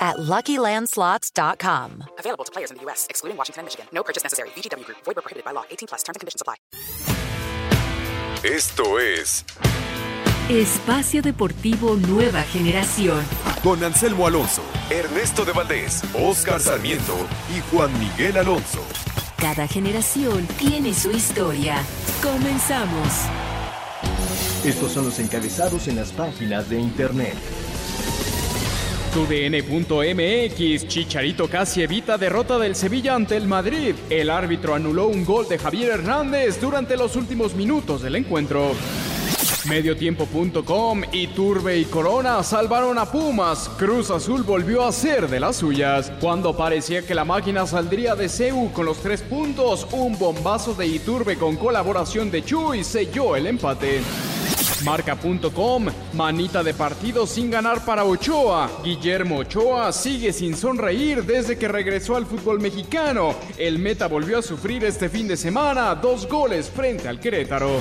at LuckyLandSlots.com. Available to players in the U.S., excluding Washington and Michigan. No purchase necessary. VGW Group. Void where prohibited by law. 18 plus. Terms and conditions apply. Esto es Espacio Deportivo Nueva Generación. con Anselmo Alonso, Ernesto de Valdés, Oscar Sarmiento y Juan Miguel Alonso. Cada generación tiene su historia. Comenzamos. Estos son los encabezados en las páginas de internet. TUDN.mx, Chicharito casi evita derrota del Sevilla ante el Madrid. El árbitro anuló un gol de Javier Hernández durante los últimos minutos del encuentro. Mediotiempo.com y Turbe y Corona salvaron a Pumas. Cruz Azul volvió a ser de las suyas. Cuando parecía que la máquina saldría de CEU con los tres puntos, un bombazo de Iturbe con colaboración de Chuy selló el empate. Marca.com, manita de partido sin ganar para Ochoa. Guillermo Ochoa sigue sin sonreír desde que regresó al fútbol mexicano. El meta volvió a sufrir este fin de semana dos goles frente al Querétaro.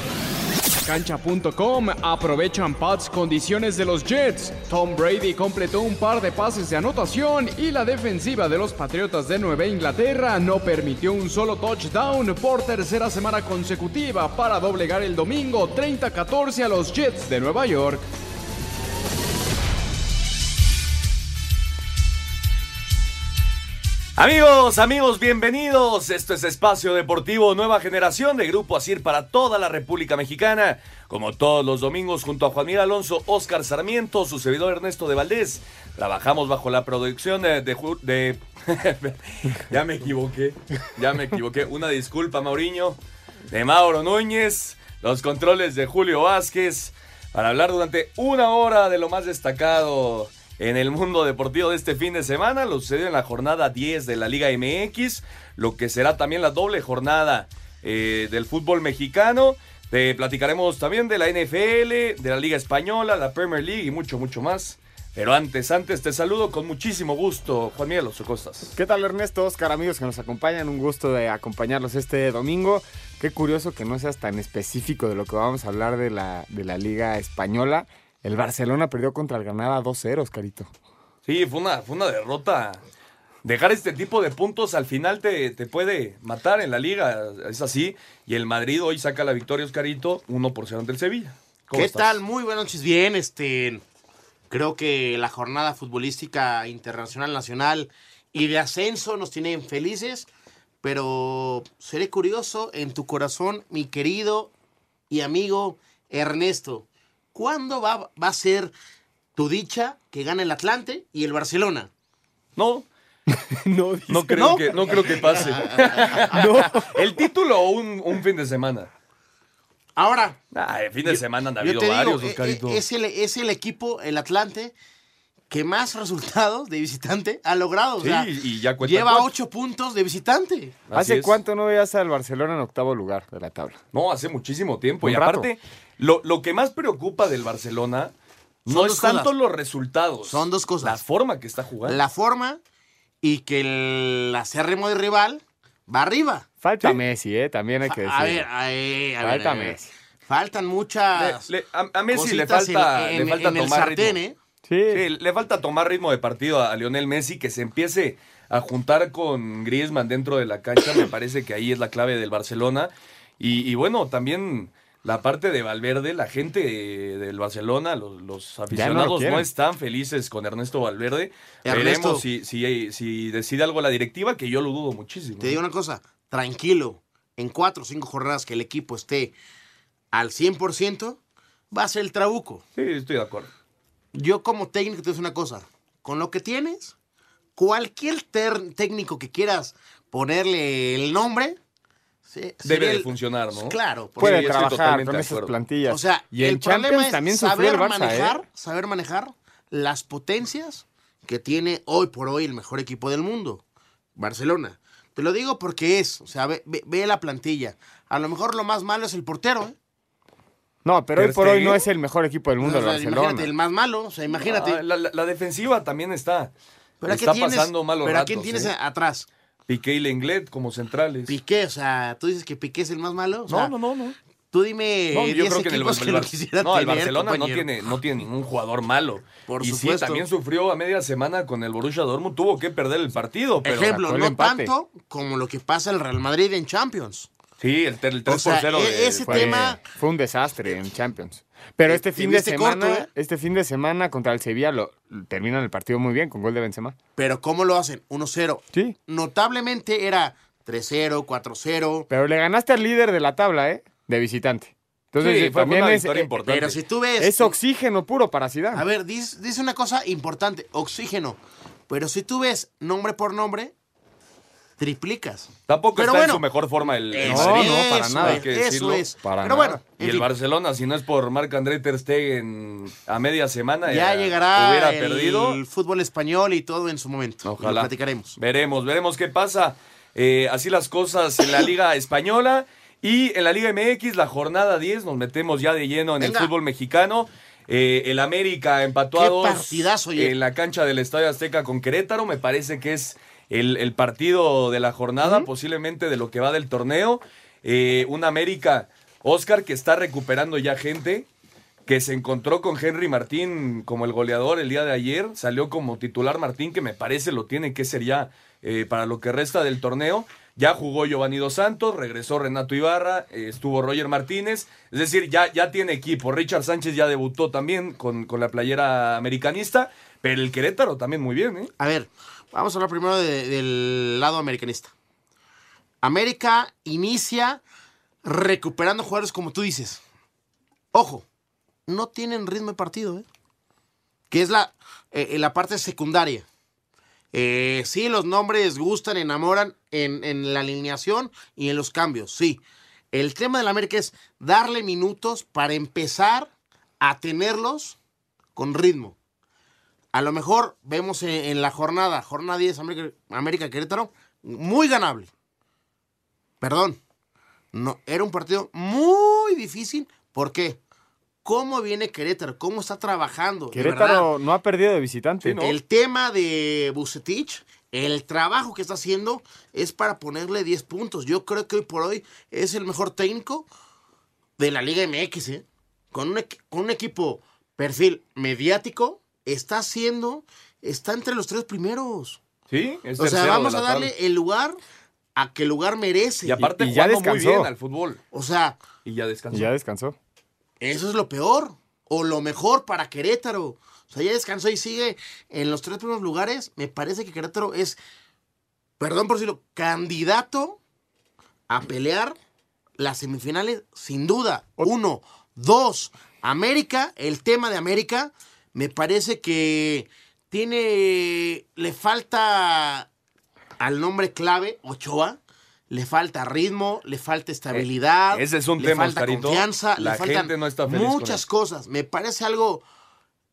Cancha.com aprovechan Pats condiciones de los Jets. Tom Brady completó un par de pases de anotación y la defensiva de los Patriotas de Nueva Inglaterra no permitió un solo touchdown por tercera semana consecutiva para doblegar el domingo 30-14 a los Jets de Nueva York. Amigos, amigos, bienvenidos. Esto es Espacio Deportivo Nueva Generación de Grupo Asir para toda la República Mexicana. Como todos los domingos, junto a Juan Miguel Alonso, Oscar Sarmiento, su servidor Ernesto de Valdés. Trabajamos bajo la producción de. de- ya me equivoqué, ya me equivoqué. Una disculpa, Mauriño. De Mauro Núñez, los controles de Julio Vázquez. Para hablar durante una hora de lo más destacado en el mundo deportivo de este fin de semana. Lo sucedió en la jornada 10 de la Liga MX, lo que será también la doble jornada eh, del fútbol mexicano. Te platicaremos también de la NFL, de la Liga Española, la Premier League y mucho, mucho más. Pero antes, antes te saludo con muchísimo gusto, Juan Miguel Oso Costas. ¿Qué tal Ernesto, Oscar, amigos que nos acompañan? Un gusto de acompañarlos este domingo. Qué curioso que no seas tan específico de lo que vamos a hablar de la, de la Liga Española. El Barcelona perdió contra el Granada 2-0, Oscarito. Sí, fue una, fue una derrota. Dejar este tipo de puntos al final te, te puede matar en la liga, es así. Y el Madrid hoy saca la victoria, Oscarito, 1 por 0 ante el Sevilla. ¿Cómo ¿Qué estás? tal? Muy buenas noches. Bien, este. Creo que la jornada futbolística internacional, nacional y de ascenso nos tienen felices, pero seré curioso en tu corazón, mi querido y amigo Ernesto. ¿Cuándo va, va a ser tu dicha que gane el Atlante y el Barcelona? No, no, no creo, ¿No? Que, no creo que pase. El título o un, un fin de semana. Ahora, Ah, el fin de semana han yo habido te varios, digo, eh, Oscarito. eh, es, el, es el equipo, el Atlante, que más resultados de visitante ha logrado. O Sí, sea, y ya cuenta lleva cuatro. ocho puntos de visitante. Así ¿Hace es. cuánto no veías al Barcelona en octavo lugar de la tabla? No, hace muchísimo tiempo. Un y rato. aparte, lo, lo que más preocupa del Barcelona no Son es tanto cosas. los resultados. Son dos cosas. La forma que está jugando. La forma y que el acérrimo de rival va arriba. Falta Messi, ¿eh? También hay que decirlo. A ver, a ver, a ver, Falta a ver. Messi. Faltan muchas. Le- le- a, a Messi le falta, en- le falta en el tomar sartén, ritmo. ¿eh? Sí. Sí, le falta tomar ritmo de partido a, a Lionel Messi, que se empiece a juntar con Griezmann dentro de la cancha. Me parece que ahí es la clave del Barcelona. Y, y bueno, también la parte de Valverde, la gente eh, del Barcelona, los, los aficionados no, están felices con Ernesto Valverde. Ernesto. Veremos si, si, si decide algo la directiva, que yo lo dudo muchísimo. Te digo una cosa, tranquilo. En cuatro o cinco jornadas que el equipo esté al 100%, va a ser el trabuco. Sí, estoy de acuerdo. Yo como técnico te digo una cosa, con lo que tienes, cualquier ter- técnico que quieras ponerle el nombre, Debe de el- funcionar, ¿no? Claro, porque- Puede trabajar con esas plantillas. o sea, y en el problema Champions es también sufrió saber el Barça, manejar, ¿eh? saber manejar las potencias que tiene hoy por hoy el mejor equipo del mundo, Barcelona. Te lo digo porque es, o sea, ve, ve- ve la plantilla. A lo mejor lo más malo es el portero, ¿eh? No, pero hoy por hoy no es el mejor equipo del mundo O sea, el Barcelona. imagínate, el más malo, o sea, imagínate. Ah, la, la- la defensiva también está. pero ¿a qué está tienes- pasando malos Pero ¿a quién tienes ¿eh? atrás? Piqué y Lenglet como centrales. Piqué, o sea, tú dices que Piqué es el más malo. O sea, no, no, no, no. Tú dime No, yo 10 creo que en el, que no, el tener, Barcelona no tiene, no tiene ningún jugador malo. Por y supuesto. sí, también sufrió a media semana con el Borussia Dortmund, tuvo que perder el partido, pero Ejemplo, no empate. tanto como lo que pasa el Real Madrid en Champions. sí, el, el 3 O sea, por 0 e- de- ese fue- tema- Fue un desastre en Champions. Pero Te- este te fin de semana, corto, ¿eh? este fin de semana contra el Sevilla lo terminan el partido muy bien con gol de Benzema. Pero ¿cómo lo hacen? 1-0. Sí. Notablemente era 3-0, 4-0. Pero le ganaste al líder de la tabla, ¿eh? De visitante. Entonces Sí, eh, fue también una es, eh, importante. Pero si tú ves... es oxígeno puro para Zidane. A ver, dice, dice una cosa importante, oxígeno. Pero si tú ves nombre por nombre, triplicas. Tampoco Pero está bueno, en su mejor forma el, el Madrid, no, para nada. hay que Eso decirlo. es. Para Pero nada. bueno, Y el fin, Barcelona, si no es por Marc-André Ter Stegen a media semana, ya llegará hubiera el perdido. fútbol español y todo en su momento. Ojalá. Lo platicaremos. Veremos, veremos qué pasa. Eh, así las cosas en la Liga Española y en la Liga MX, la jornada 10, nos metemos ya de lleno en Venga. el fútbol mexicano. Eh, el América empató a dos en la cancha del Estadio Azteca con Querétaro. Me parece que es el, el partido de la jornada, posiblemente de lo que va del torneo. Eh, un América, Oscar, que está recuperando ya gente que se encontró con Henry Martín como el goleador el día de ayer, salió como titular Martín, que me parece lo tiene que ser ya eh, para lo que resta del torneo. Ya jugó Giovanni Dos Santos, regresó Renato Ibarra, eh, estuvo Roger Martínez, es decir, ya, ya tiene equipo. Richard Sánchez ya debutó también con, con la playera americanista, pero el Querétaro también muy bien, ¿eh? A ver, vamos a hablar primero de- del lado americanista. América inicia recuperando jugadores como tú dices. Ojo, no tienen ritmo de partido, ¿eh? Que es la, eh, la parte secundaria. Eh, sí, los nombres gustan, enamoran en, en la alineación y en los cambios, sí. El tema del América es darle minutos para empezar a tenerlos con ritmo. A lo mejor vemos en, en la jornada, jornada 10, América, América Querétaro, muy ganable. Perdón. No, era un partido muy difícil. ¿Por qué? ¿Cómo viene Querétaro? ¿Cómo está trabajando? Querétaro no ha perdido de visitante. El tema de Bucetich, el trabajo que está haciendo es para ponerle 10 puntos. Yo creo que hoy por hoy es el mejor técnico de la Liga MX, ¿eh? Con un, con un equipo perfil mediático, está haciendo, está entre los tres primeros. Sí, es o sea, vamos a darle el lugar a que el lugar merece. Y aparte Y- y ya jugando muy descansó. bien al fútbol. O sea, Y ya descansó. Y ya descansó. eso es lo peor. O lo mejor para Querétaro. O sea, ya descansó y sigue en los tres primeros lugares. Me parece que Querétaro es, perdón por decirlo, candidato a pelear las semifinales sin duda. Uno. Dos. América, el tema de América, me parece que tiene, le falta al nombre clave, Ochoa. Le falta ritmo, le falta estabilidad. Eh, ese es un le tema, falta Oscarito. confianza, La le faltan no está muchas cosas. Me parece algo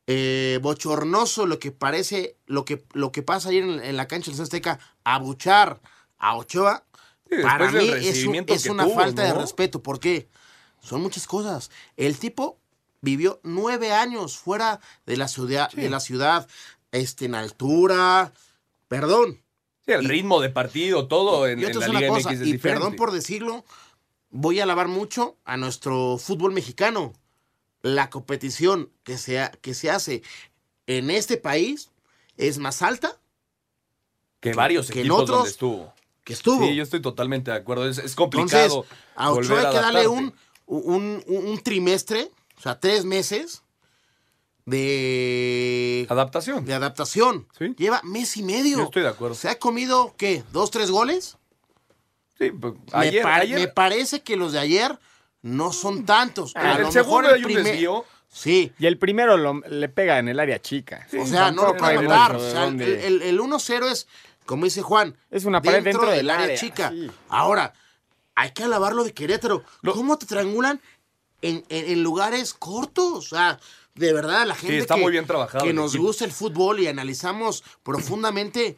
eh, bochornoso lo que parece, lo que, lo que pasa ayer en, en la cancha del Azteca, abuchar a Ochoa. Sí, para mí es, un- una tuvo, falta de respeto. ¿Por qué? Son muchas cosas. El tipo vivió nueve años fuera de la ciudad, de la ciudad, este, en altura. Perdón. Sí, el Y- ritmo de partido, todo en, en la Liga una MX cosa, es y diferente. perdón por decirlo, voy a alabar mucho a nuestro fútbol mexicano. La competición que se, ha- que se hace en este país es más alta que varios que en equipos otros donde estuvo. que estuvo. Sí, yo estoy totalmente de acuerdo. Es, es Entonces, complicado. a Ochoa hay que darle adaptarte. un, un, un- un trimestre, o sea, tres meses de, adaptación. de adaptación. Sí. Lleva mes y medio. Yo estoy de acuerdo. ¿Se ha comido, qué, dos, tres goles? Sí, pues, Me ayer, me parece que los de ayer no son tantos. A el lo segundo mejor hay un primer- desvío. Sí. Y el primero lo- le pega en el área chica. o sea, no lo puede matar. O sea, el, el- el 1-0 es, como dice Juan, Es una pared dentro del área, chica. sí. Ahora, hay que alabarlo de Querétaro. ¿Cómo te triangulan en, en- en lugares cortos? O sea, de verdad, la gente está que, muy bien trabajado que nos equipo. gusta el fútbol y analizamos profundamente,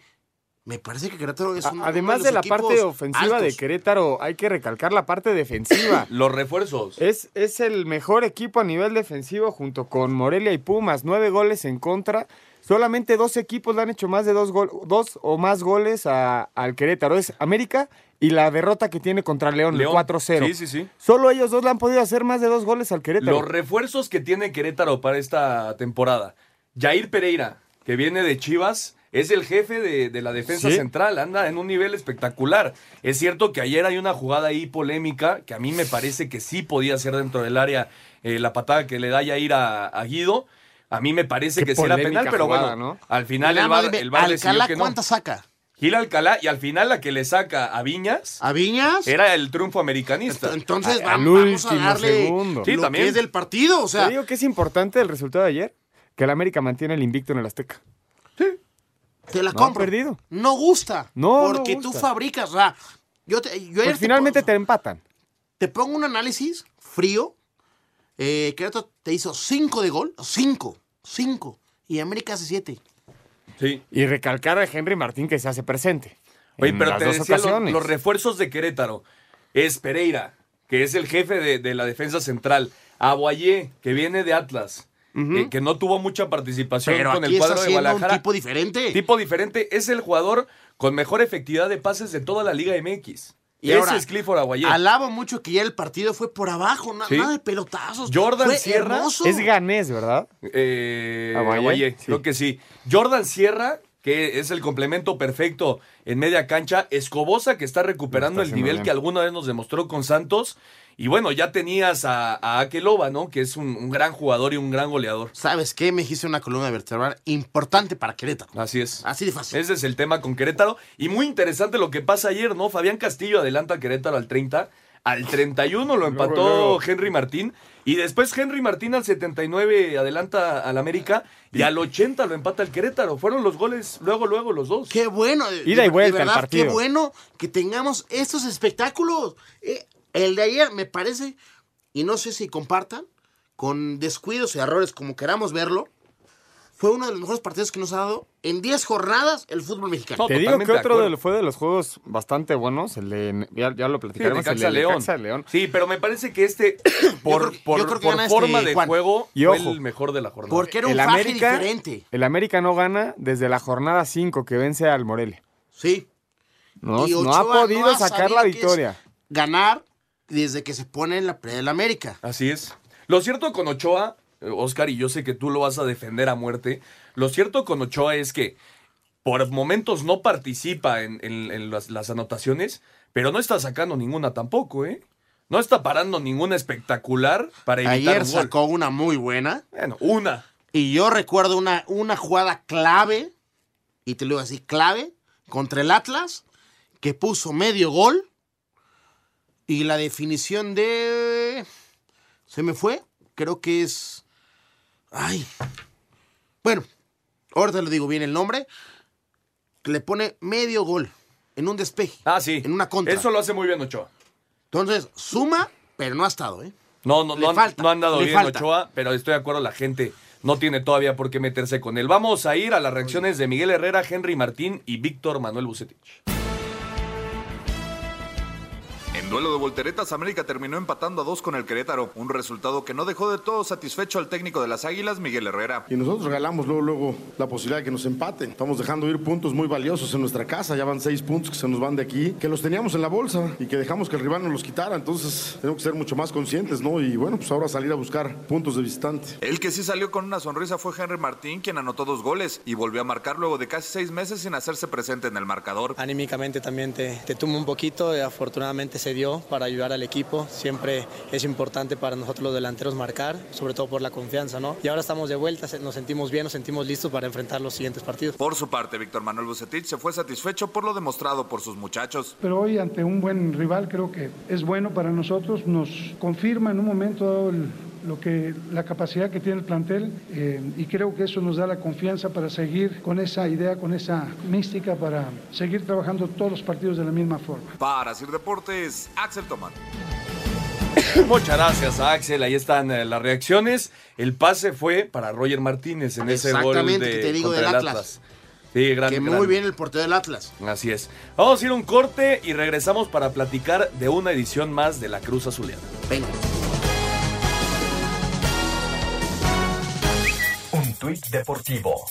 Me parece que Querétaro es un, Además uno de los la parte ofensiva de. Querétaro, hay que recalcar la parte defensiva. Los refuerzos. Es, es el mejor equipo a nivel defensivo junto con Morelia y Pumas. Nueve goles en contra. Solamente dos equipos le han hecho más de dos, gol- dos o más goles a- al Querétaro. Es América y la derrota que tiene contra León, el León. 4-0. Sí, sí, sí. Solo ellos dos le han podido hacer más de dos goles al Querétaro. Los refuerzos que tiene Querétaro para esta temporada. Jair Pereira, que viene de Chivas, es el jefe de, de la defensa Sí. central, anda en un nivel espectacular. Es cierto que ayer hay una jugada ahí polémica, que a mí me parece que sí podía ser dentro del área eh, la patada que le da Jair a, a Guido. A mí me parece Qué que sí era penal, pero jugada, bueno, ¿no? al final el VAR, el VAR Alcalá, que no. ¿cuántas saca? Gil Alcalá, y al final la que le saca a Viñas ¿A Viñas? era el triunfo americanista. Entonces vam- vamos a darle segundo. Sí, lo también. que es del partido. O Te sea, digo que es importante el resultado de ayer, que el América mantiene el invicto en el Azteca. te la No compro. perdido. No gusta. No, no Porque gusta. tú fabricas. O sea, yo, te, yo ayer Pues finalmente te, te empatan. te pongo un análisis frío. Eh, Querétaro te hizo 5 de gol. 5. 5. Y América hace 7. Sí. Y recalcar a Henry Martín que se hace presente. Oye, pero te decía, lo- los refuerzos de Querétaro es Pereira, que es el jefe de, de la defensa central. Aguayé, que viene de Atlas, eh, que no tuvo mucha participación Pero con aquí el está cuadro de siendo un Guadalajara. tipo diferente. Tipo diferente. Es el jugador con mejor efectividad de pases de toda la Liga MX. Y Ese ahora, es Clifford Aguayé. Alabo mucho que ya el partido fue por abajo. na- Sí. Nada de pelotazos. Jordan Fue Sierra hermoso. Es ganés, ¿verdad? Eh, Aguayé, sí. creo que sí. Jordan Sierra, que es el complemento perfecto en media cancha. Escobosa, que está recuperando el nivel bien. que alguna vez nos demostró con Santos. Y bueno, ya tenías a, a Akeloba, ¿no? Que es un, un gran jugador y un gran goleador. ¿Sabes qué? Me hice una columna vertebral importante para Querétaro. Así es. Así de fácil. Ese es el tema con Querétaro. Y muy interesante lo que pasa ayer, ¿no? Fabián Castillo adelanta a Querétaro al 30. Al 31 lo empató luego. Henry Martín. Y después Henry Martín al 79 adelanta al América. Y al 80 lo empata el Querétaro. Fueron los goles luego, luego los dos. Qué bueno. Ida y vuelta de el partido. Qué bueno que tengamos estos espectáculos. Eh, el de ayer me parece, y no sé si compartan, con descuidos y errores como queramos verlo, fue uno de los mejores partidos que nos ha dado en 10 jornadas el fútbol mexicano. No, Te digo que de otro de los- fue de los juegos bastante buenos, el de, ya, ya lo Sí, platicaremos, el Necaxa de León. Sí, pero me parece que este, por, creo- por- yo creo que por gana forma este, de Juan. juego, Y fue el mejor de la jornada. Porque era un El faje América, diferente. el América no gana desde la jornada 5 que vence al Morelia. Sí. No, Y no ha podido ha sacar la victoria. Ganar desde que se pone en la pre del América. Así es. Lo cierto con Ochoa, Oscar, y yo sé que tú lo vas a defender a muerte, lo cierto con Ochoa es que por momentos no participa en, en- en las, las anotaciones, pero no está sacando ninguna tampoco, ¿eh? No está parando ninguna espectacular para evitar Ayer un gol. sacó una muy buena. Bueno, una. Y yo recuerdo una, una jugada clave, y te lo digo así, clave, contra el Atlas, que puso medio gol. Y la definición de... Se me fue. Creo que es... Ay. Bueno, ahorita le digo bien el nombre. Que le pone medio gol en un despeje. Ah, sí. En una contra. Eso lo hace muy bien Ochoa. Entonces, suma, pero no ha estado, ¿eh? No, no, Le no, han- falta, no han dado bien falta. Ochoa, pero estoy de acuerdo, la gente no tiene todavía por qué meterse con él. Vamos a ir a las reacciones de Miguel Herrera, Henry Martín y Víctor Manuel Bucetich. En duelo de volteretas, América terminó empatando a dos con el Querétaro, un resultado que no dejó de todo satisfecho al técnico de las Águilas, Miguel Herrera. Y nosotros regalamos luego, luego la posibilidad de que nos empaten. Estamos dejando ir puntos muy valiosos en nuestra casa. Ya van seis puntos que se nos van de aquí, que los teníamos en la bolsa y que dejamos que el rival nos los quitara. Entonces tenemos que ser mucho más conscientes, ¿no? Y bueno, pues ahora salir a buscar puntos de visitante. El que sí salió con una sonrisa fue Henry Martín, quien anotó dos goles y volvió a marcar luego de casi seis meses sin hacerse presente en el marcador. Anímicamente también te, te tumba un poquito, y afortunadamente se dio para ayudar al equipo. Siempre es importante para nosotros los delanteros marcar, sobre todo por la confianza, ¿no? Y ahora estamos de vuelta, nos sentimos bien, nos sentimos listos para enfrentar los siguientes partidos. Por su parte, Víctor Manuel Bucetich se fue satisfecho por lo demostrado por sus muchachos. Pero hoy ante un buen rival creo que es bueno para nosotros, nos confirma en un momento dado el- lo que la capacidad que tiene el plantel eh, y creo que eso nos da la confianza para seguir con esa idea, con esa mística para seguir trabajando todos los partidos de la misma forma. Para Sir Deportes, Axel Tomán. Muchas gracias a Axel, ahí están eh, las reacciones. El pase fue para Roger Martínez en ese gol Exactamente, de, que te digo contra del el Atlas. Sí, gran, que gran. muy bien el portero del Atlas. Así es. Vamos a ir a un corte y regresamos para platicar de una edición más de la Cruz Azuleana. Venga. Tuit deportivo.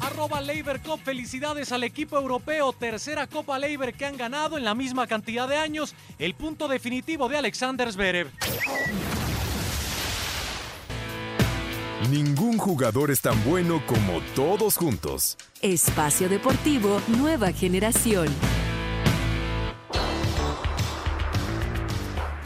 Arroba Leiber Cup, felicidades al equipo europeo, tercera Copa Leiber que han ganado en la misma cantidad de años, el punto definitivo de Alexander Zverev. Ningún jugador es tan bueno como todos juntos. Espacio Deportivo Nueva Generación.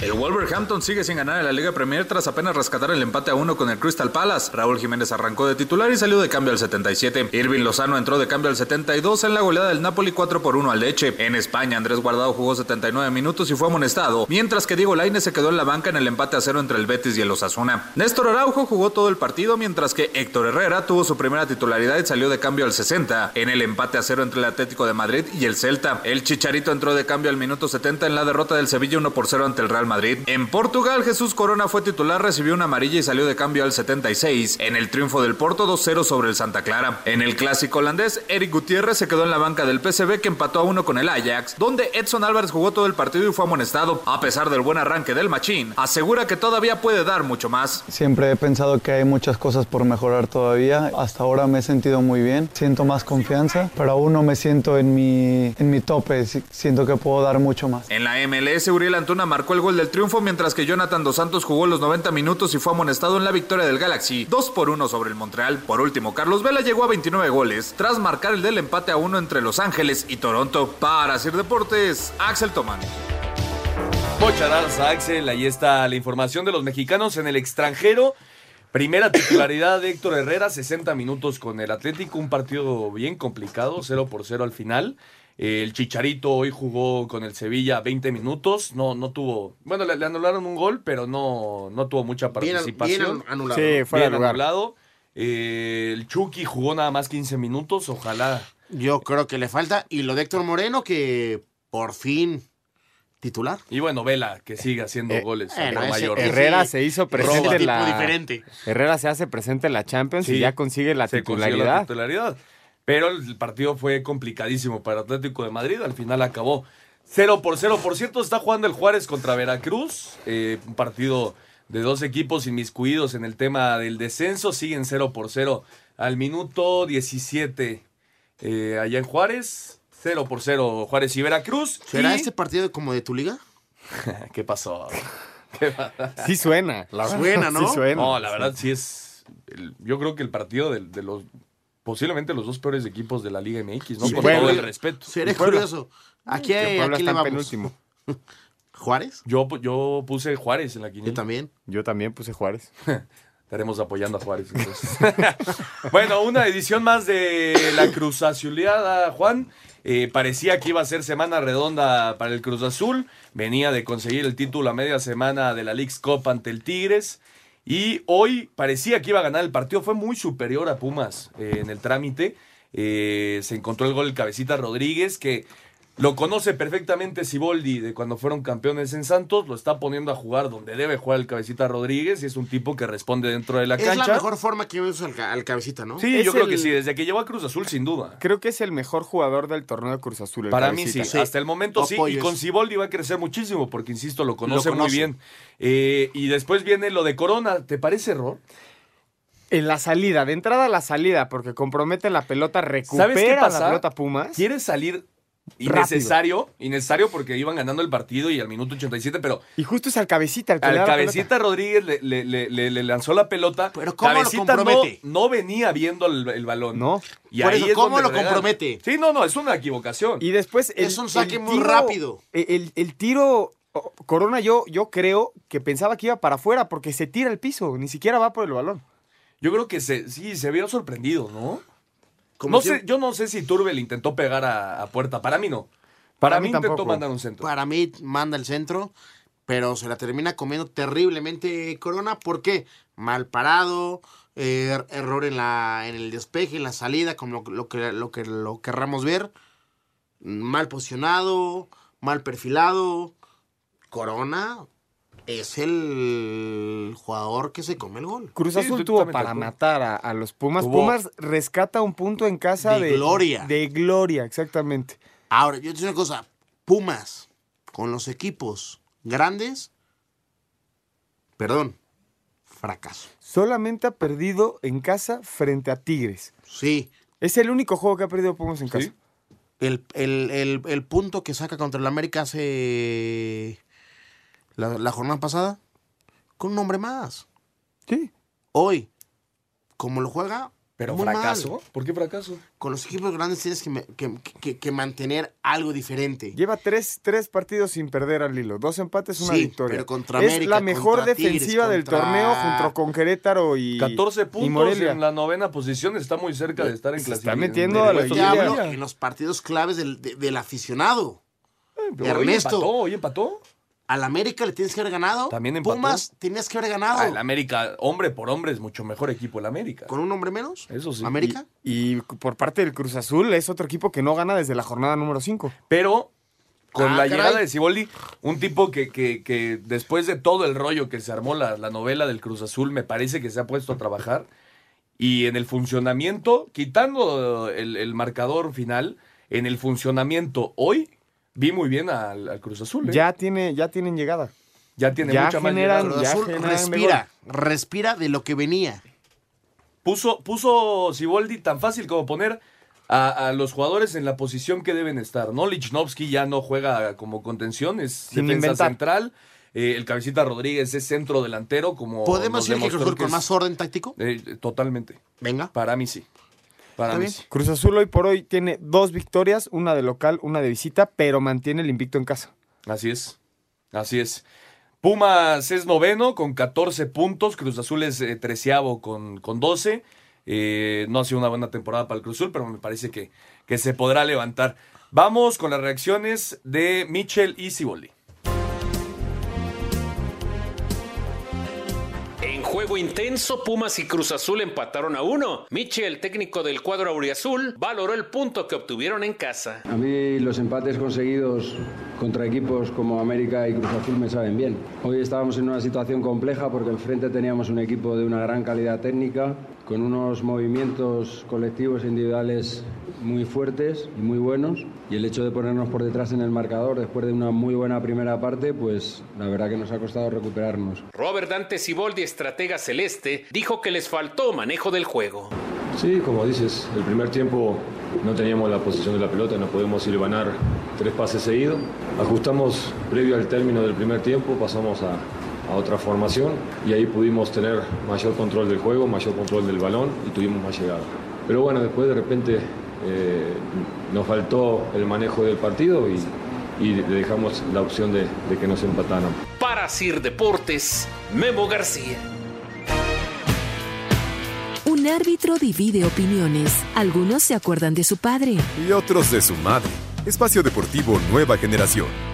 El Wolverhampton sigue sin ganar en la Liga Premier tras apenas rescatar el empate a uno con el Crystal Palace. Raúl Jiménez arrancó de titular y salió de cambio al 77. Irving Lozano entró de cambio al 72 en la goleada del Napoli 4 por 1 al Leche. En España, Andrés Guardado jugó 79 minutos y fue amonestado, mientras que Diego Lainez se quedó en la banca en el empate a cero entre el Betis y el Osasuna. Néstor Araujo jugó todo el partido, mientras que Héctor Herrera tuvo su primera titularidad y salió de cambio al 60 en el empate a cero entre el Atlético de Madrid y el Celta. El Chicharito entró de cambio al minuto 70 en la derrota del Sevilla 1 por 0 ante el Real Madrid. En Portugal, Jesús Corona fue titular, recibió una amarilla y salió de cambio al 76 en el triunfo del Porto 2-0 sobre el Santa Clara. En el clásico holandés, Eric Gutiérrez se quedó en la banca del PSV que empató a uno con el Ajax, donde Edson Álvarez jugó todo el partido y fue amonestado. A pesar del buen arranque del Machín, asegura que todavía puede dar mucho más. Siempre he pensado que hay muchas cosas por mejorar todavía. Hasta ahora me he sentido muy bien, siento más confianza, pero aún no me siento en mi, en mi tope, Si- siento que puedo dar mucho más. En la MLS, Uriel Antuna marcó el gol del triunfo, mientras que Jonathan Dos Santos jugó los 90 minutos y fue amonestado en la victoria del Galaxy, 2 por 1 sobre el Montreal. Por último, Carlos Vela llegó a 29 goles, tras marcar el del empate a 1 entre Los Ángeles y Toronto. Para Sir Deportes, Axel Tomán. Muchas Axel. Ahí está la información de los mexicanos en el extranjero. Primera titularidad de Héctor Herrera, 60 minutos con el Atlético, un partido bien complicado, 0 por 0 al final. Eh, El Chicharito hoy jugó con el Sevilla 20 minutos, no, no tuvo, bueno, le, le anularon un gol, pero no, no tuvo mucha Bien- participación. bien anulado. Sí, Bien lugar. anulado. Eh, el Chucky jugó nada más 15 minutos, ojalá. Yo creo que le falta. Y lo de Héctor Moreno, que por fin titular. Y bueno, Vela, que sigue haciendo goles. bueno, por ese- mayor. Herrera se hizo presente en la diferente. Herrera se hace presente en la Champions Sí, y ya consigue la titularidad. la titularidad. Pero el partido fue complicadísimo para Atlético de Madrid. Al final acabó 0 por 0. Por cierto, está jugando el Juárez contra Veracruz. eh, un partido de dos equipos inmiscuidos en el tema del descenso. Siguen 0 por 0 al minuto 17. eh, allá en Juárez. 0 por 0 Juárez y Veracruz. ¿Será Y- este partido como de tu liga? ¿Qué pasó? Sí suena. La suena, ¿no? Sí suena. No, la verdad sí es. el- yo creo que el partido de, de los. Posiblemente los dos peores equipos de la Liga MX, ¿no? Y Con Puebla. todo el respeto. Seré curioso. Aquí, aquí está le vamos. penúltimo. ¿Juárez? Yo, pu- yo puse Juárez en la quiniela. Yo también. Yo también puse Juárez. Estaremos apoyando a Juárez. entonces. bueno, una edición más de la Cruz Azuleada, Juan. Eh, parecía que iba a ser semana redonda para el Cruz Azul. Venía de conseguir el título a media semana de la League's Cup ante el Tigres. Y hoy parecía que iba a ganar el partido. Fue muy superior a Pumas eh, en el trámite. Eh, se encontró el gol del Cabecita Rodríguez, que lo conoce perfectamente Siboldi de cuando fueron campeones en Santos. Lo está poniendo a jugar donde debe jugar el Cabecita Rodríguez. Y es un tipo que responde dentro de la Es cancha. la mejor forma que uso al, ca- al cabecita, ¿no? Sí, Es yo creo que sí. Desde que llegó a Cruz Azul, sin duda. Creo que es el mejor jugador del torneo de Cruz Azul. el Para mí sí, hasta el momento sí, y con Siboldi va a crecer muchísimo, porque insisto, lo conoce, muy conoce. bien. Eh, y después viene lo de Corona, ¿te parece error? En la salida, de entrada a la salida, porque compromete la pelota, recupera ¿Sabes qué pasa? la pelota Pumas. Quiere salir innecesario, innecesario porque iban ganando el partido y al minuto 87, pero Y justo es al cabecita el que le al cabecita Rodríguez le, le- le- le- le lanzó la pelota. Pero ¿cómo lo cabecita no, compromete? no venía viendo el, el balón. No. Y Por ahí eso, es ¿cómo donde lo regalan. compromete? Sí, no, no, es una equivocación. Y después el, Es un saque el muy rápido. El, el- el tiro Corona yo yo creo que pensaba que iba para afuera porque se tira al piso, ni siquiera va por el balón. Yo creo que se, sí, se vio sorprendido, ¿no? Como No si- sé, yo no sé si Turbel intentó pegar a, a puerta. Para mí no. Para, Para mí, mí intentó tampoco. mandar un centro. Para mí manda el centro, pero se la termina comiendo terriblemente Corona. ¿Por qué? Mal parado, eh, er- error en, la, en el despeje, en la salida, como lo, lo que, lo que lo querramos ver. Mal posicionado, mal perfilado. Corona, es el jugador que se come el gol. Cruz Sí, Azul estoy tuvo para matar a, a los Pumas. Tuvo- Pumas rescata un punto en casa De de, gloria. De gloria, exactamente. Ahora, yo te digo una cosa. Pumas, con los equipos grandes, perdón, fracaso. Solamente ha perdido en casa frente a Tigres. Sí. Es el único juego que ha perdido Pumas en casa. El, el- el- el punto que saca contra el América hace la, la jornada pasada, con un hombre más. Sí. Hoy, como lo juega, Pero muy fracaso. mal. ¿Por qué fracaso? Con los equipos grandes tienes que, me- que- que- que mantener algo diferente. Lleva tres, tres partidos sin perder al hilo. Dos empates, una Sí, victoria. pero contra es América, la mejor contra Tigres, defensiva del contra- torneo junto con Querétaro y 14 y puntos Morelia. en la novena posición. Está muy cerca de estar en Se está clasificación. metiendo a la en los partidos claves del, de- del aficionado. hoy Ernesto. empató, hoy empató. Al América le tienes que haber ganado. También empató. Pumas tenías que haber ganado. Ah, el América, hombre por hombre, es mucho mejor equipo el América. ¿Con un hombre menos? Eso sí. ¿América? Y por parte del Cruz Azul es otro equipo que no gana desde la jornada número 5. Pero con Ah, la caray. llegada de Siboldi, un tipo que, que- que después de todo el rollo que se armó la, la novela del Cruz Azul, me parece que se ha puesto a trabajar. Y en el funcionamiento, quitando el, el marcador final, en el funcionamiento hoy, vi muy bien al, al Cruz Azul. ¿eh? Ya, tiene, ya tienen llegada. ya tiene ya mucha más generan- llegada. Cruz ya Azul generan respira, respira de lo que venía. Puso, puso Siboldi tan fácil como poner a, a los jugadores en la posición que deben estar. ¿no? Lichnowsky ya no juega como contención, es Sin defensa inventar. central. Eh, el Cabecita Rodríguez es centro delantero. como ¿Podemos decir que Cruz Azul con más orden táctico? Eh, totalmente. Venga. Para mí sí. Para mí. Cruz Azul hoy por hoy tiene dos victorias, una de local, una de visita, pero mantiene el invicto en casa. Así es. Así es. Pumas es noveno con 14 puntos. Cruz Azul es eh, treceavo con, con 12. Eh, no ha sido una buena temporada para el Cruz Azul, pero me parece que, que se podrá levantar. Vamos con las reacciones de Mitchell y Siboldi. Juego intenso, Pumas y Cruz Azul empataron a uno. Michel, técnico del cuadro auriazul, valoró el punto que obtuvieron en casa. A mí los empates conseguidos contra equipos como América y Cruz Azul me saben bien. Hoy estábamos en una situación compleja porque enfrente teníamos un equipo de una gran calidad técnica, con unos movimientos colectivos e individuales muy fuertes y muy buenos. Y el hecho de ponernos por detrás en el marcador después de una muy buena primera parte, pues la verdad que nos ha costado recuperarnos. Robert Dante Siboldi, estratega celeste, dijo que les faltó manejo del juego. Sí, como dices, el primer tiempo no teníamos la posición de la pelota, no podemos ganar tres pases seguidos. Ajustamos previo al término del primer tiempo, pasamos a, a otra formación y ahí pudimos tener mayor control del juego, mayor control del balón y tuvimos más llegada. Pero bueno, después de repente eh, nos faltó el manejo del partido y, y le dejamos la opción de, de que nos empataran. Para Sir Deportes, Memo García. Un árbitro divide opiniones. Algunos se acuerdan de su padre. Y otros de su madre. Espacio Deportivo Nueva Generación.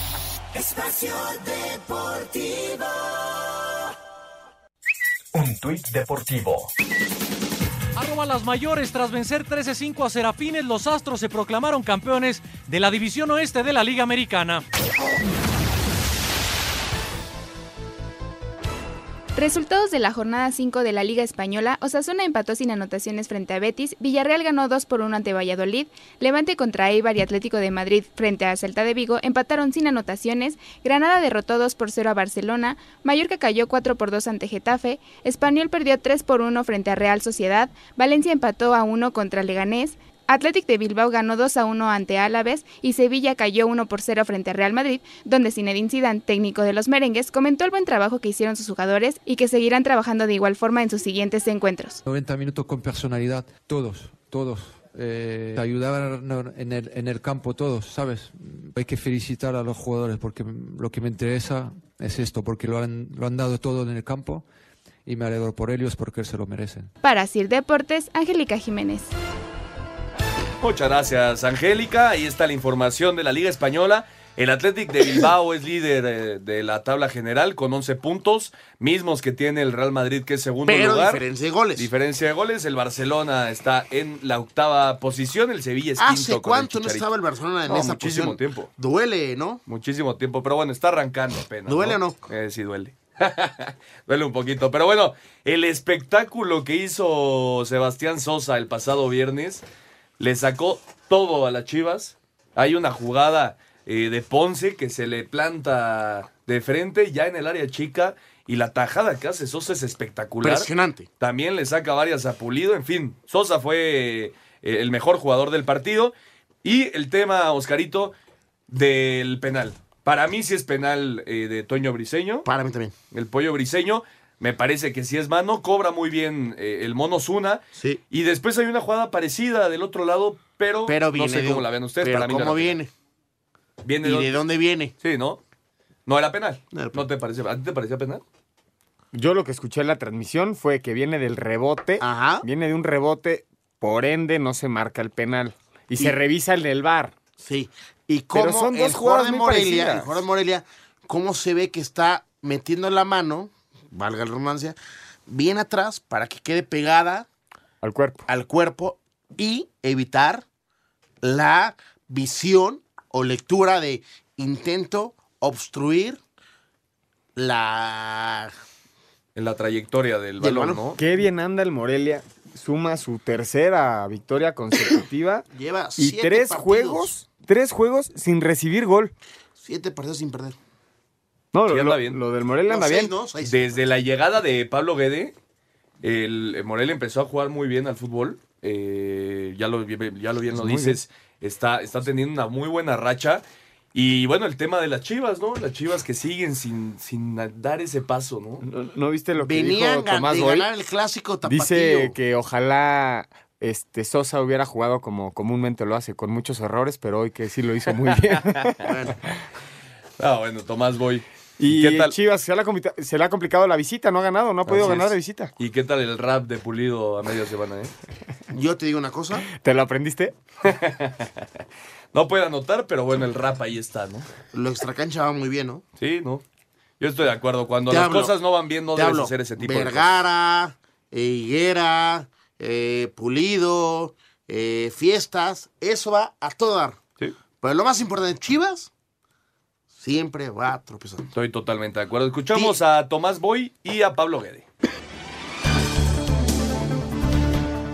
Espacio Deportivo. Un tuit deportivo. Arroba las mayores tras vencer 13-5 a Serafines, los Astros se proclamaron campeones de la División Oeste de la Liga Americana. Resultados de la jornada 5 de la Liga Española, Osasuna empató sin anotaciones frente a Betis, Villarreal ganó 2 por 1 ante Valladolid, Levante contra Eibar y Atlético de Madrid frente a Celta de Vigo empataron sin anotaciones, Granada derrotó 2 por 0 a Barcelona, Mallorca cayó 4 por 2 ante Getafe, Español perdió 3 por 1 frente a Real Sociedad, Valencia empató a 1 contra Leganés, Athletic de Bilbao ganó 2 a 1 ante Álaves y Sevilla cayó 1 por 0 frente a Real Madrid, donde Zinedine Zidane, técnico de los merengues, comentó el buen trabajo que hicieron sus jugadores y que seguirán trabajando de igual forma en sus siguientes encuentros. 90 minutos con personalidad, todos, todos. Eh, ayudaban en el, en el campo todos, ¿sabes? Hay que felicitar a los jugadores porque lo que me interesa es esto, porque lo han, lo han dado todo en el campo y me alegro por ellos porque se lo merecen. Para Sir Deportes, Angélica Jiménez. Muchas gracias, Angélica. Ahí está la información de la Liga Española. El Athletic de Bilbao es líder eh, de la tabla general con 11 puntos, mismos que tiene el Real Madrid, que es segundo Pero lugar. diferencia de goles. Diferencia de goles. El Barcelona está en la octava posición, el Sevilla es ¿Hace quinto. con cuánto no estaba el Barcelona en No, esa muchísimo posición? tiempo. Duele, ¿no? Muchísimo tiempo, pero bueno, está arrancando apenas. ¿Duele o no? Eh, sí, duele. duele un poquito. Pero bueno, el espectáculo que hizo Sebastián Sosa el pasado viernes le sacó todo a las Chivas. Hay una jugada eh, de Ponce que se le planta de frente ya en el área chica y la tajada que hace Sosa es espectacular. Impresionante. También le saca varias a Pulido. En fin, Sosa fue eh, el mejor jugador del partido. Y el tema, Oscarito, del penal. Para mí sí es penal eh, de Toño Briseño. Para mí también. El pollo Briseño. Me parece que sí es mano. Cobra muy bien eh, el mono Zuna. Sí. Y después hay una jugada parecida del otro lado, pero, Pero no viene sé de cómo la ven ustedes. pero Para mí no ¿cómo penal. viene? ¿Viene ¿Y de dónde viene? Sí, ¿no? No era penal. No, te parece. ¿A ti te parecía penal? Yo lo que escuché en la transmisión fue que viene del rebote. Viene de un rebote, por ende no se marca el penal. Y, se revisa el del bar. Sí. Y Pero cómo son dos el jugador de Morelia, el jugador de Morelia, cómo se ve que está metiendo la mano, valga la redundancia, bien atrás para que quede pegada al cuerpo. Al cuerpo y evitar la visión o lectura de intento obstruir la En la trayectoria del balón, balón. ¿no? Qué bien anda el Morelia. Suma su tercera victoria consecutiva. Lleva y siete tres partidos. juegos, tres juegos sin recibir gol. siete partidos sin perder. No, Sí, lo, anda bien. lo del Morelia anda bien. Desde la llegada de Pablo Guede, el, el Morelia empezó a jugar muy bien al fútbol. Eh, ya, lo, ya lo bien lo dices. Está, está teniendo una muy buena racha. Y bueno, el tema de las chivas, ¿no? Las chivas que siguen sin, sin dar ese paso, ¿no? ¿No viste lo que Venían dijo Tomás de Boy? ganar el clásico tapatío. Dice que ojalá este Sosa hubiera jugado como comúnmente lo hace, con muchos errores, pero hoy que sí lo hizo muy bien. Ah, bueno, Tomás Boy. Y qué tal? Chivas se le, ha compli- se le ha complicado la visita, no ha ganado, no ha podido Así ganar es. de visita. ¿Y qué tal el rap de Pulido a media semana, eh? Yo te digo una cosa. ¿Te lo aprendiste? No puede anotar, pero bueno, el rap ahí está, ¿no? Lo extracancha va muy bien, ¿no? Sí, ¿no? Yo estoy de acuerdo. Cuando Te las hablo, cosas no van bien, no debes hablo. hacer ese tipo de cosas. Vergara, eh, Higuera, eh, Pulido, eh, fiestas, eso va a todo dar. Pero lo más importante, Chivas siempre va a tropezar. Estoy totalmente de acuerdo. Escuchamos a Tomás Boy y a Pablo Guede.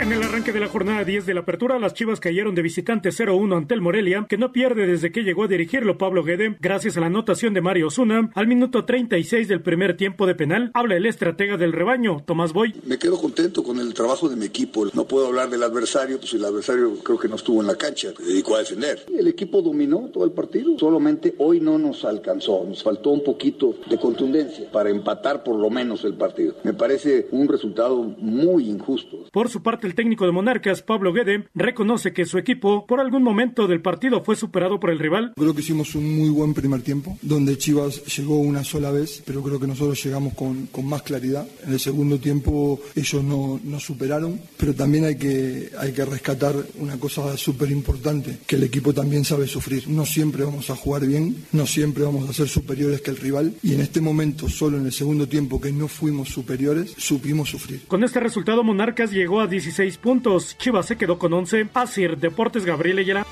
En el arranque de la jornada 10 de la apertura, las Chivas cayeron de visitante 0-1 ante el Morelia, que no pierde desde que llegó a dirigirlo Pablo Guede, gracias a la anotación de Mario Osuna. Al minuto 36 del primer tiempo de penal, habla el estratega del rebaño, Tomás Boy. Me quedo contento con el trabajo de mi equipo. No puedo hablar del adversario, pues el adversario creo que no estuvo en la cancha, se dedicó a defender. El equipo dominó todo el partido, solamente hoy no nos alcanzó, nos faltó un poquito de contundencia para empatar por lo menos el partido. Me parece un resultado muy injusto. Por su parte, el técnico de Monarcas, Pablo Guede, reconoce que su equipo, por algún momento del partido, fue superado por el rival. Creo que hicimos un muy buen primer tiempo, donde Chivas llegó una sola vez, pero creo que nosotros llegamos con, con más claridad. En el segundo tiempo ellos no- nos superaron, pero también hay que, hay que rescatar una cosa súper importante, que el equipo también sabe sufrir. No siempre vamos a jugar bien, no siempre vamos a ser superiores que el rival, y en este momento, solo en el segundo tiempo que no fuimos superiores, supimos sufrir. Con este resultado, Monarcas llegó a 16 puntos. Chivas se quedó con 11. Asir Deportes Gabriel Ayala.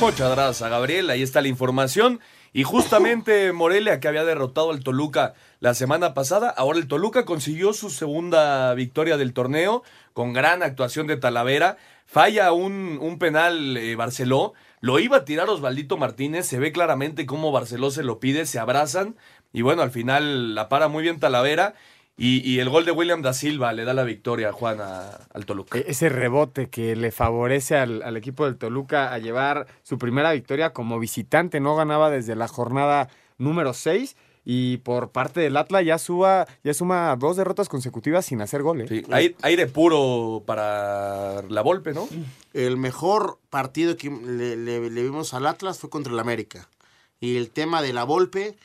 Muchas gracias a Gabriel, ahí está la información. Y justamente Morelia, que había derrotado al Toluca la semana pasada, ahora el Toluca consiguió su segunda victoria del torneo con gran actuación de Talavera. Falla un, un penal eh, Barceló, lo iba a tirar Osvaldito Martínez, se ve claramente cómo Barceló se lo pide, se abrazan y bueno, al final la para muy bien Talavera. Y, y el gol de William da Silva le da la victoria, Juan, a- al Toluca. E- Ese rebote que le favorece al, al equipo del Toluca a llevar su primera victoria como visitante. No ganaba desde la jornada número 6 y por parte del Atlas ya, suba, ya suma dos derrotas consecutivas sin hacer goles. Aire, aire puro para la Volpe, ¿no? El mejor partido que le, le- le vimos al Atlas fue contra el América. Y el tema de la Volpe,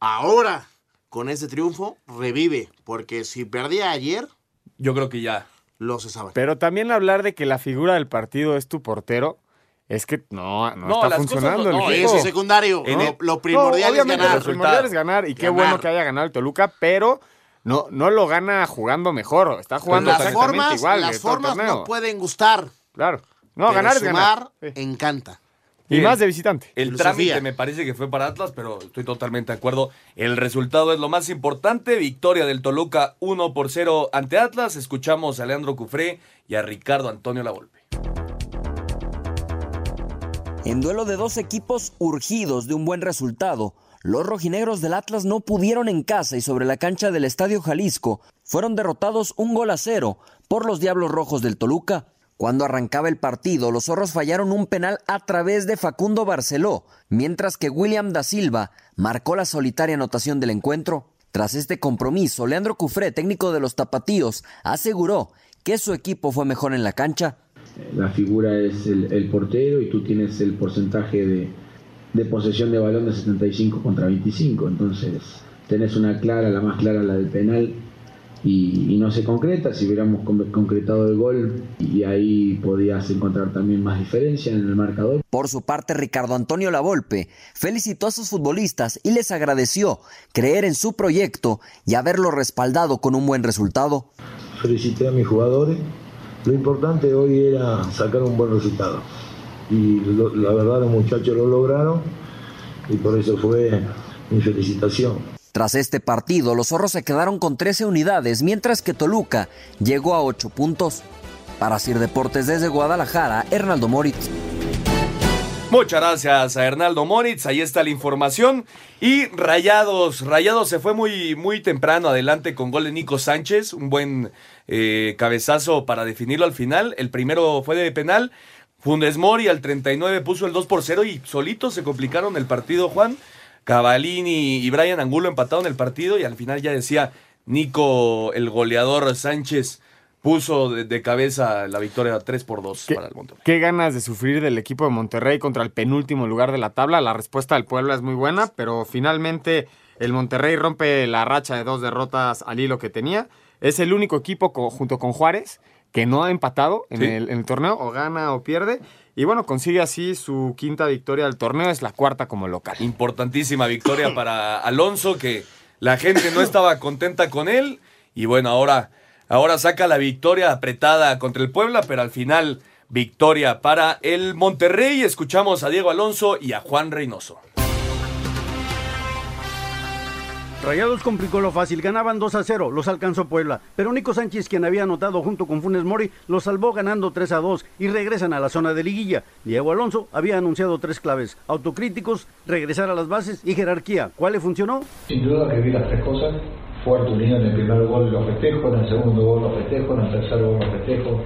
ahora con este triunfo revive, porque si perdía ayer, Yo creo que ya. lo cesaban. Pero también hablar de que la figura del partido es tu portero, es que no, no, No, está cosas funcionando no- no, el Eso equipo. es secundario. En el- lo primordial No, es ganar. Lo primordial es ganar y qué Ganar. bueno que haya ganado el Toluca, pero no, no lo gana jugando mejor, está jugando las exactamente formas, igual. las formas no pueden gustar. Claro. No, pero ganar es ganar. sumar encanta. Y más de visitante. El Filosofía. trámite me parece que fue para Atlas, pero estoy totalmente de acuerdo. El resultado es lo más importante. Victoria del Toluca 1 por 0 ante Atlas. Escuchamos a Leandro Cufré y a Ricardo Antonio Lavolpe. En duelo de dos equipos urgidos de un buen resultado, los rojinegros del Atlas no pudieron en casa y sobre la cancha del Estadio Jalisco fueron derrotados un gol a cero por los Diablos Rojos del Toluca. Cuando arrancaba el partido, los zorros fallaron un penal a través de Facundo Barceló, mientras que William da Silva marcó la solitaria anotación del encuentro. Tras este compromiso, Leandro Cufré, técnico de los Tapatíos, aseguró que su equipo fue mejor en la cancha. La figura es el, portero y tú tienes el porcentaje de, de posesión de balón de 75 contra 25. Entonces tenés una clara, la más clara, la del penal, y, y no se concreta. Si hubiéramos con- concretado el gol, y ahí podías encontrar también más diferencia en el marcador. Por su parte, Ricardo Antonio Lavolpe felicitó a sus futbolistas y les agradeció creer en su proyecto y haberlo respaldado con un buen resultado. Felicité a mis jugadores. Lo importante hoy era sacar un buen resultado. Y lo- la verdad los muchachos lo lograron y por eso fue mi felicitación. Tras este partido, los zorros se quedaron con 13 unidades, mientras que Toluca llegó a 8 puntos. Para Sir Deportes desde Guadalajara, Hernaldo Moritz. Muchas gracias a Hernaldo Moritz, ahí está la información. Y Rayados, Rayados se fue muy, muy temprano adelante con gol de Nico Sánchez, un buen eh, cabezazo para definirlo al final. El primero fue de penal. Fundes Mori al 39 puso el 2 por 0 y solitos se complicaron el partido, Juan. Cavalini y Brian Angulo empataron el partido y al final ya decía Nico, el goleador Sánchez, puso de, de cabeza la victoria 3 por 2 para el Monterrey. Qué ganas de sufrir del equipo de Monterrey contra el penúltimo lugar de la tabla. La respuesta del Puebla es muy buena, pero finalmente el Monterrey rompe la racha de dos derrotas al hilo que tenía. Es el único equipo co- junto con Juárez que no ha empatado en, Sí. el, en el torneo, o gana o pierde. Y bueno, consigue así su quinta victoria del torneo, es la cuarta como local. Importantísima victoria para Alonso, que la gente no estaba contenta con él. Y bueno, ahora, ahora saca la victoria apretada contra el Puebla, pero al final victoria para el Monterrey. Escuchamos a Diego Alonso y a Juan Reynoso. Rayados complicó lo fácil, ganaban 2 a 0, los alcanzó Puebla, pero Nico Sánchez, quien había anotado junto con Funes Mori, los salvó ganando 3 a 2 y regresan a la zona de liguilla. Diego Alonso había anunciado tres claves, autocríticos, regresar a las bases y jerarquía. ¿Cuál le funcionó? Sin duda que vi las tres cosas. Fuerte unido en el primer gol lo festejo, en el segundo gol lo festejo, en el tercer gol lo festejo.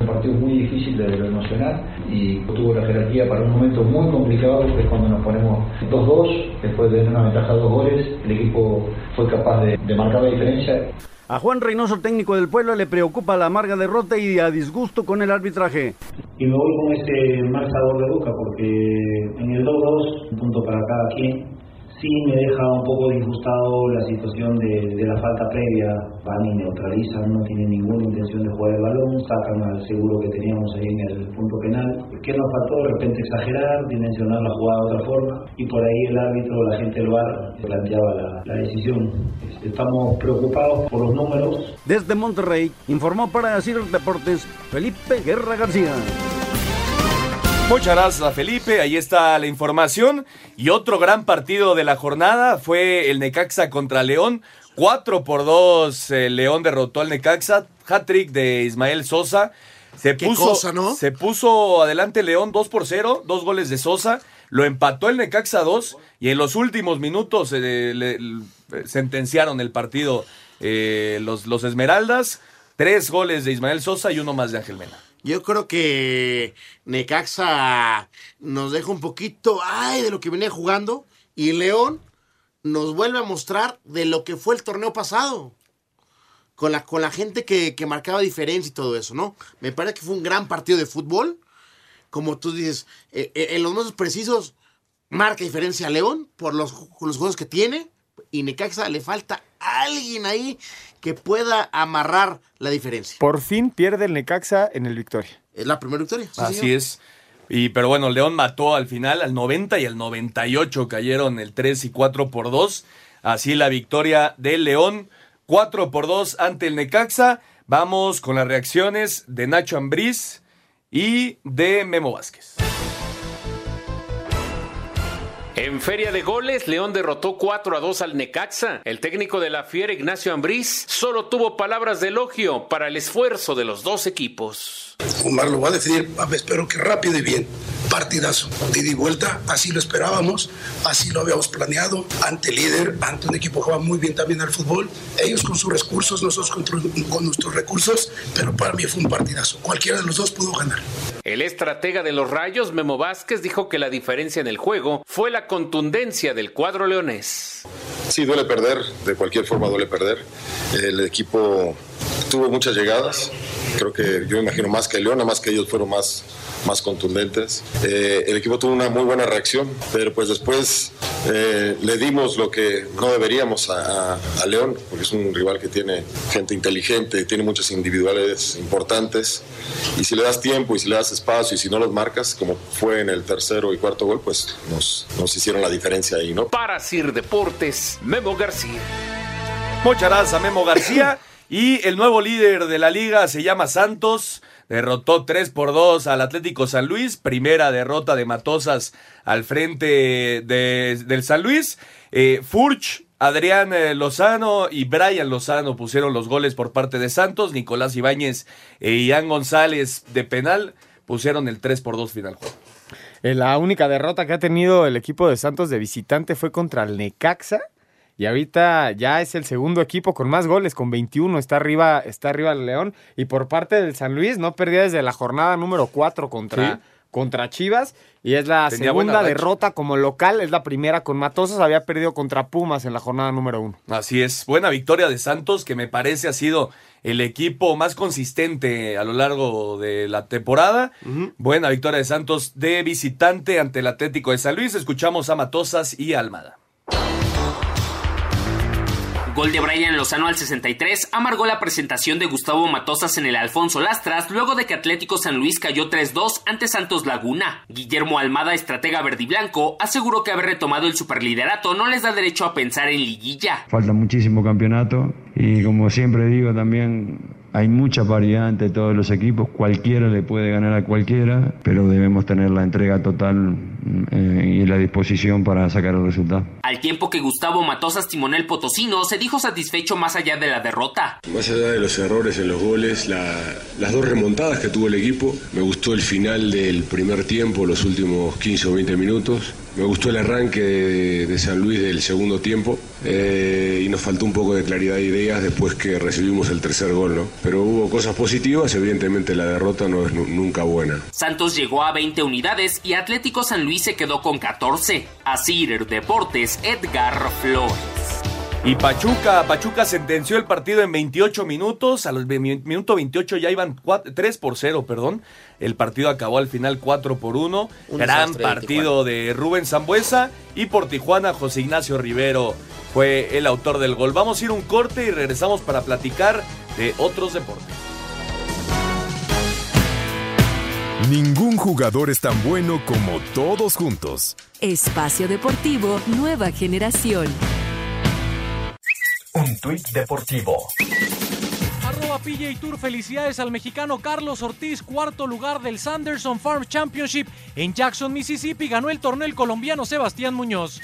Un partido muy difícil desde lo emocional y tuvo la jerarquía para un momento muy complicado que es cuando nos ponemos 2-2, después de tener una ventaja de dos goles, el equipo fue capaz de, de marcar la diferencia A Juan Reynoso, técnico del Puebla, le preocupa la amarga derrota y a disgusto con el arbitraje. Y me voy con ese mal sabor de boca porque en el 2-2, un punto para cada quien, sí me deja un poco disgustado la situación de, de la falta previa. Van y neutralizan, no tienen ninguna intención de jugar el balón, sacan al seguro que teníamos ahí en el punto penal. ¿Qué nos faltó? De repente exagerar, dimensionar la jugada de otra forma y por ahí el árbitro, la gente del VAR planteaba la, la decisión. Estamos preocupados por los números, Desde Monterrey, informó para Sir Deportes Felipe Guerra García. Muchas gracias a Felipe, ahí está la información. Y otro gran partido de la jornada fue el Necaxa contra León. 4 por 2 el León derrotó al Necaxa. Hat-trick de Ismael Sosa. Se Qué puso, cosa, ¿no? Se puso adelante León 2 por 0, dos goles de Sosa. Lo empató el Necaxa 2 y en los últimos minutos eh, le- le- sentenciaron el partido eh, los, los Esmeraldas. Tres goles de Ismael Sosa y uno más de Ángel Mena. Yo creo que Necaxa nos deja un poquito ay, de lo que venía jugando y León nos vuelve a mostrar de lo que fue el torneo pasado. Con la, con la gente que, que marcaba diferencia y todo eso, ¿no? Me parece que fue un gran partido de fútbol. Como tú dices, eh, eh, en los momentos precisos marca diferencia León por los, los juegos que tiene, y Necaxa le falta alguien ahí que pueda amarrar la diferencia. Por fin pierde el Necaxa en el Victoria. Es la primera victoria. sí, Así señor. es. Y pero bueno, León mató al final, al 90 y al 98 cayeron el 3 y 4 por 2. Así la victoria del León, 4 por 2 ante el Necaxa. Vamos con las reacciones de Nacho Ambriz y de Memo Vázquez. En Feria de Goles, León derrotó 4 a 2 al Necaxa. El técnico de la Fiera, Ignacio Ambriz, solo tuvo palabras de elogio para el esfuerzo de los dos equipos. Omar lo va a definir, espero que rápido y bien. Partidazo, de ida y vuelta, así lo esperábamos, así lo habíamos planeado, ante líder, ante un equipo que juega muy bien también al fútbol, ellos con sus recursos, nosotros con nuestros recursos, pero para mí fue un partidazo, cualquiera de los dos pudo ganar. El estratega de los Rayos, Memo Vázquez, dijo que la diferencia en el juego fue la contundencia del cuadro leonés. Sí, duele perder, de cualquier forma duele perder. El equipo tuvo muchas llegadas, creo que yo imagino más que León, más que ellos fueron más, más contundentes. Eh, el equipo tuvo una muy buena reacción, pero pues después eh, le dimos lo que no deberíamos a, a- a León, porque es un rival que tiene gente inteligente, tiene muchas individualidades importantes, y si le das tiempo y si le das espacio y si no los marcas, como fue en el tercero y cuarto gol, pues nos, nos hicieron la diferencia ahí, ¿no? Para Sir Deportes, Memo García. Muchas gracias a Memo García. Y el nuevo líder de la liga se llama Santos. Derrotó 3 por 2 al Atlético San Luis. Primera derrota de Matosas al frente de- del San Luis. Eh, Furch, Adrián eh, Lozano y Brian Lozano pusieron los goles por parte de Santos. Nicolás Ibáñez e Ian González de penal pusieron el 3 por 2 final juego. Eh, La única derrota que ha tenido el equipo de Santos de visitante fue contra el Necaxa. Y ahorita ya es el segundo equipo con más goles, con 21. Está arriba, está arriba el León. Y por parte del San Luis, no perdía desde la jornada número 4 contra, Sí. contra Chivas. Y es la Tenía segunda derrota como local. Es la primera con Matosas. Había perdido contra Pumas en la jornada número 1. Así es, buena victoria de Santos, que me parece ha sido el equipo más consistente a lo largo de la temporada. Buena victoria de Santos de visitante ante el Atlético de San Luis. Escuchamos a Matosas y Almada. Gol de Brian Lozano al 63 amargó la presentación de Gustavo Matosas en el Alfonso Lastras luego de que Atlético San Luis cayó 3-2 ante Santos Laguna. Guillermo Almada, estratega verdiblanco, aseguró que haber retomado el superliderato no les da derecho a pensar en liguilla. Falta muchísimo campeonato y como siempre digo también hay mucha paridad entre todos los equipos, cualquiera le puede ganar a cualquiera, pero debemos tener la entrega total eh, y la disposición para sacar el resultado. Al tiempo que Gustavo Matosas timonel potosino se dijo satisfecho más allá de la derrota. Más allá de los errores en los goles, la- las dos remontadas que tuvo el equipo, me gustó el final del primer tiempo, los últimos 15 o 20 minutos, me gustó el arranque de, de San Luis del segundo tiempo eh, y nos faltó un poco de claridad de ideas después que recibimos el tercer gol, ¿no? Pero hubo cosas positivas, evidentemente la derrota no es nu- nunca buena. Santos llegó a 20 unidades y Atlético San Luis se quedó con 14. Asir Deportes, Edgar Flores. Y Pachuca, Pachuca sentenció el partido en 28 minutos, a los minuto 28 ya iban 3 por 0, perdón. El partido acabó al final 4 por 1. Un Gran de partido de Rubén Zambuesa y por Tijuana José Ignacio Rivero fue el autor del gol. Vamos a ir un corte y regresamos para platicar de otros deportes. Ningún jugador es tan bueno como todos juntos. Espacio Deportivo Nueva Generación. Un tuit deportivo. Arroba PJ Tour, felicidades al mexicano Carlos Ortiz, cuarto lugar del Sanderson Farm Championship en Jackson, Mississippi. Ganó el torneo el colombiano Sebastián Muñoz.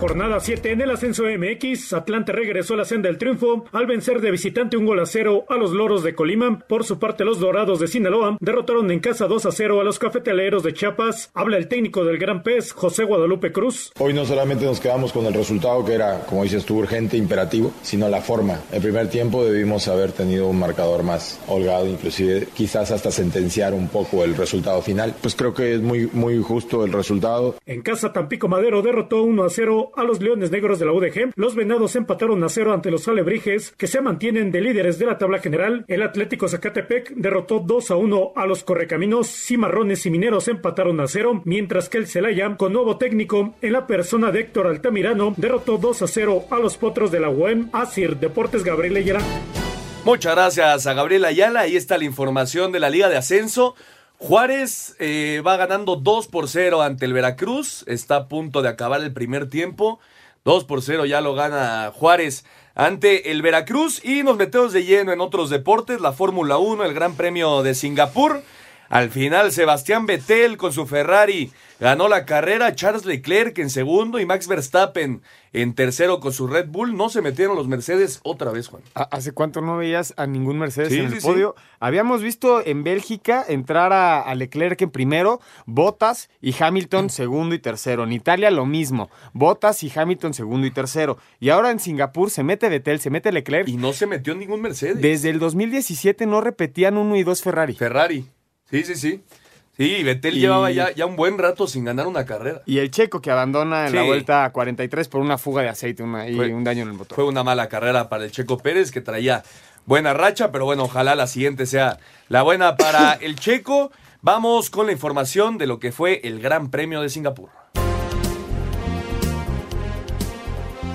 Jornada 7 en el ascenso MX, Atlante regresó a la senda del triunfo al vencer de visitante un gol a cero a los Loros de Colima. Por su parte, los Dorados de Sinaloa derrotaron en casa 2 a 0 a los Cafetaleros de Chiapas. Habla el técnico del Gran Pez, José Guadalupe Cruz. Hoy no solamente nos quedamos con el resultado que era, como dices tú, urgente, imperativo, sino la forma. El primer tiempo debimos haber tenido un marcador más holgado, inclusive quizás hasta sentenciar un poco el resultado final. Pues creo que es muy, muy justo el resultado. En casa, Tampico Madero derrotó 1 a 0 0 a los Leones Negros de la UDG. Los Venados empataron a 0 ante los Alebrijes, que se mantienen de líderes de la tabla general. El Atlético Zacatepec derrotó 2 a 1 a los Correcaminos. Cimarrones y Mineros empataron a 0, mientras que el Celaya, con nuevo técnico en la persona de Héctor Altamirano, derrotó 2 a 0 a los Potros de la UEM. Asir Deportes Gabriel Ayala. Muchas gracias a Gabriel Ayala. Ahí está la información de la Liga de Ascenso. Juárez eh, va ganando 2 por 0 ante el Veracruz. Está a punto de acabar el primer tiempo. 2 por 0 ya lo gana Juárez ante el Veracruz. Y nos metemos de lleno en otros deportes. La Fórmula 1, el Gran Premio de Singapur. Al final, Sebastián Vettel con su Ferrari ganó la carrera, Charles Leclerc en segundo y Max Verstappen en tercero con su Red Bull. No se metieron los Mercedes otra vez, Juan. ¿Hace cuánto no veías a ningún Mercedes Sí, en el sí, podio? Habíamos visto en Bélgica entrar a, a Leclerc en primero, Bottas y Hamilton segundo y tercero. En Italia lo mismo, Bottas y Hamilton segundo y tercero. Y ahora en Singapur se mete Vettel, se mete Leclerc. Y no se metió ningún Mercedes. Desde el 2017 no repetían uno y dos Ferrari. Ferrari. Sí, sí, sí. Sí, Vettel Y- llevaba ya, ya un buen rato sin ganar una carrera. Y el checo que abandona en la vuelta a 43 por una fuga de aceite una, y Fue- un daño en el motor. Fue una mala carrera para el Checo Pérez, que traía buena racha, pero bueno, ojalá la siguiente sea la buena para el Checo. Vamos con la información de lo que fue el Gran Premio de Singapur.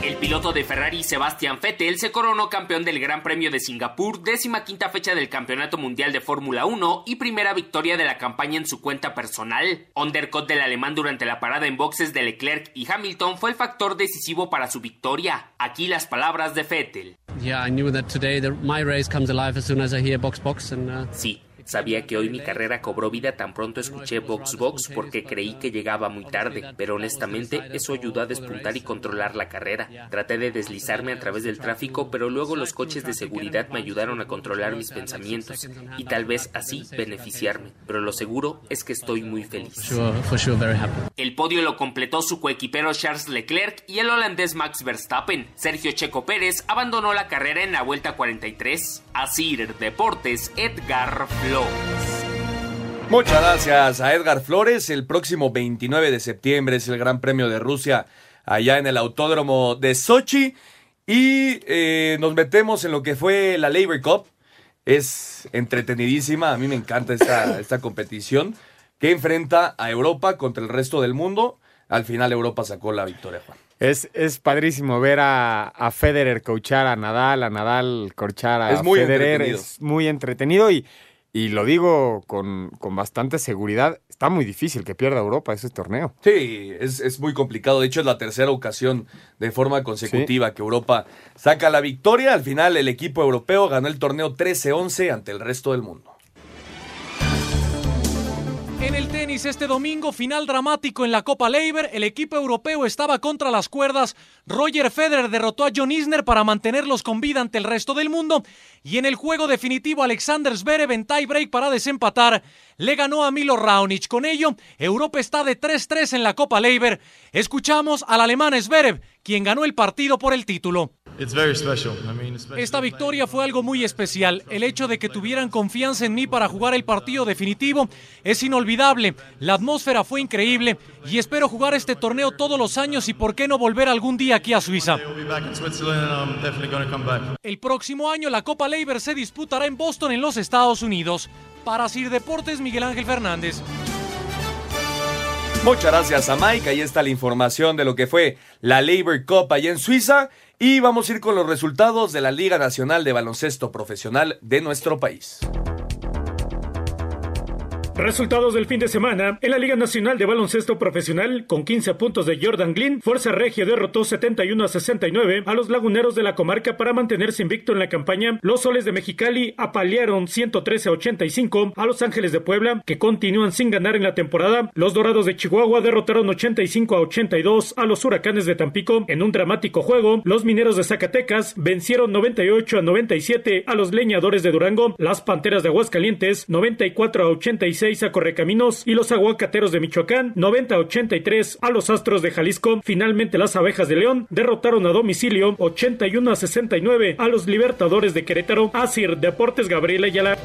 El piloto de Ferrari Sebastian Vettel se coronó campeón del Gran Premio de Singapur, décima quinta fecha del Campeonato Mundial de Fórmula 1 y primera victoria de la campaña en su cuenta personal. Undercut del alemán durante la parada en boxes de Leclerc y Hamilton fue el factor decisivo para su victoria. Aquí las palabras de Vettel. Yeah, I knew that today the, my race comes alive as soon as I hear box box and Sí, sabía que hoy mi carrera cobró vida tan pronto escuché Box Box porque creí que llegaba muy tarde, pero honestamente eso ayudó a despuntar y controlar la carrera. Traté de deslizarme a través del tráfico, pero luego los coches de seguridad me ayudaron a controlar mis pensamientos y tal vez así beneficiarme, pero lo seguro es que estoy muy feliz. El podio lo completó su coequipero Charles Leclerc y el holandés Max Verstappen. Sergio Checo Pérez abandonó la carrera en la vuelta 43. Asir Deportes, Edgar Flores. Muchas gracias a Edgar Flores. El próximo 29 de septiembre es el Gran Premio de Rusia allá en el Autódromo de Sochi. Y eh, nos metemos en lo que fue la Labor Cup. Es entretenidísima. A mí me encanta esta, esta competición que enfrenta a Europa contra el resto del mundo. Al final Europa sacó la victoria, Juan. Es, es padrísimo ver a, a Federer coachar a Nadal, a Nadal coachar a Es muy Federer. entretenido. Es muy entretenido y, y lo digo con, con bastante seguridad. Está muy difícil que pierda Europa ese torneo. Sí, es, es muy complicado. De hecho, es la tercera ocasión de forma consecutiva que Europa saca la victoria. Al final, el equipo europeo ganó el torneo 13-11 ante el resto del mundo. Este domingo, final dramático en la Copa Leiber, el equipo europeo estaba contra las cuerdas. Roger Federer derrotó a John Isner para mantenerlos con vida ante el resto del mundo. Y en el juego definitivo, Alexander Zverev en tiebreak para desempatar, le ganó a Milo Raonic. Con ello, Europa está de 3-3 en la Copa Leiber. Escuchamos al alemán Zverev, quien ganó el partido por el título. Esta victoria fue algo muy especial. El hecho de que tuvieran confianza en mí para jugar el partido definitivo es inolvidable. La atmósfera fue increíble y espero jugar este torneo todos los años y por qué no volver algún día aquí a Suiza. El próximo año la Copa Leiber se disputará en Boston en los Estados Unidos. Para Sir Deportes, Miguel Ángel Fernández. Muchas gracias a Mike. Ahí está la información de lo que fue la Labor Cup allá en Suiza. Y vamos a ir con los resultados de la Liga Nacional de Baloncesto Profesional de nuestro país. Resultados del fin de semana. En la Liga Nacional de Baloncesto Profesional, con 15 puntos de Jordan Glynn, Fuerza Regia derrotó 71 a 69 a los laguneros de la comarca para mantenerse invicto en la campaña. Los soles de Mexicali apalearon 113 a 85 a los Ángeles de Puebla, que continúan sin ganar en la temporada. Los Dorados de Chihuahua derrotaron 85 a 82 a los Huracanes de Tampico en un dramático juego. Los Mineros de Zacatecas vencieron 98 a 97 a los Leñadores de Durango. Las Panteras de Aguascalientes 94 a 86 a Correcaminos y los Aguacateros de Michoacán 90 a 83 a los Astros de Jalisco. Finalmente las Abejas de León derrotaron a domicilio 81 a 69 a los Libertadores de Querétaro. Asir Deportes Gabriela Ayala.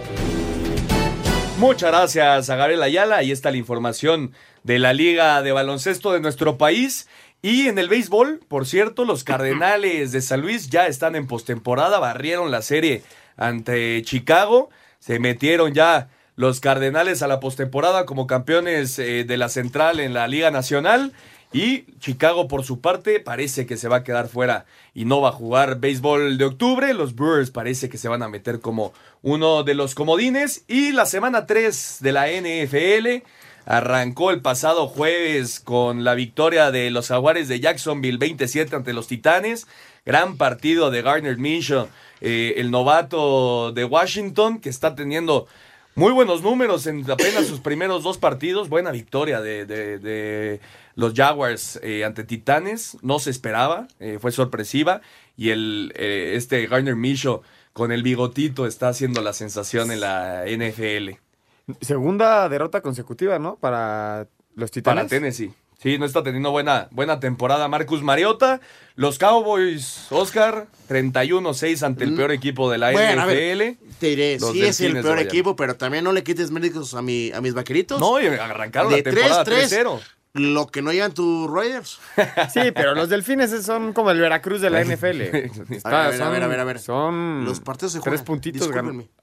Muchas gracias a Gabriel Ayala. Ahí está la información de la Liga de Baloncesto de nuestro país. Y en el béisbol, por cierto, los Cardenales de San Luis ya están en postemporada, barrieron la serie ante Chicago, se metieron ya los Cardenales a la postemporada como campeones eh, de la Central en la Liga Nacional. Y Chicago, por su parte, parece que se va a quedar fuera y no va a jugar béisbol de octubre. Los Brewers parece que se van a meter como uno de los comodines. Y la semana 3 de la NFL arrancó el pasado jueves con la victoria de los Jaguares de Jacksonville 27 ante los Titanes. Gran partido de Gardner Minshew, eh, el novato de Washington, que está teniendo muy buenos números en apenas sus primeros dos partidos. Buena victoria de, de, de los Jaguars eh, ante Titanes. No se esperaba, eh, fue sorpresiva. Y el, eh, este Garner Micho con el bigotito está haciendo la sensación en la NFL. Segunda derrota consecutiva, ¿no? Para los Titanes. Para Tennessee. Sí, no está teniendo buena, buena temporada Marcus Mariota. Los Cowboys, Oscar, 31-6 ante el peor equipo de la Bueno, a NFL. ver, te diré, Los sí es el peor equipo, pero también no le quites méritos a, mi, a mis vaqueritos. No, y arrancaron de la temporada 3-3, 3-0. Lo que no llevan tus Raiders. Sí, pero los delfines son como el Veracruz de la NFL. A ver, a ver, a ver, a ver. Son Los partidos se tres juegan. puntitos